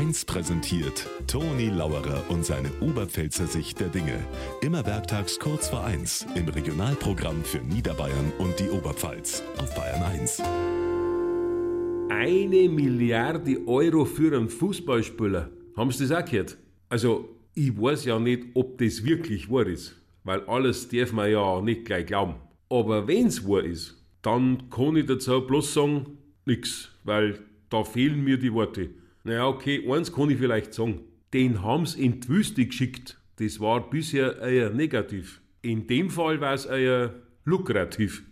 1 präsentiert Toni Lauerer und seine Oberpfälzer Sicht der Dinge. Immer werktags kurz vor 1 im Regionalprogramm für Niederbayern und die Oberpfalz auf Bayern 1. Eine Milliarde Euro für einen Fußballspieler. Haben Sie das auch gehört? Also, ich weiß ja nicht, ob das wirklich wahr ist, weil alles darf man ja nicht gleich glauben. Aber wenn's wahr ist, dann kann ich dazu bloß sagen, nix, weil da fehlen mir die Worte. Naja, okay, eins kann ich vielleicht sagen. Den haben's in die Wüste geschickt. Das war bisher eher negativ. In dem Fall war es eher lukrativ.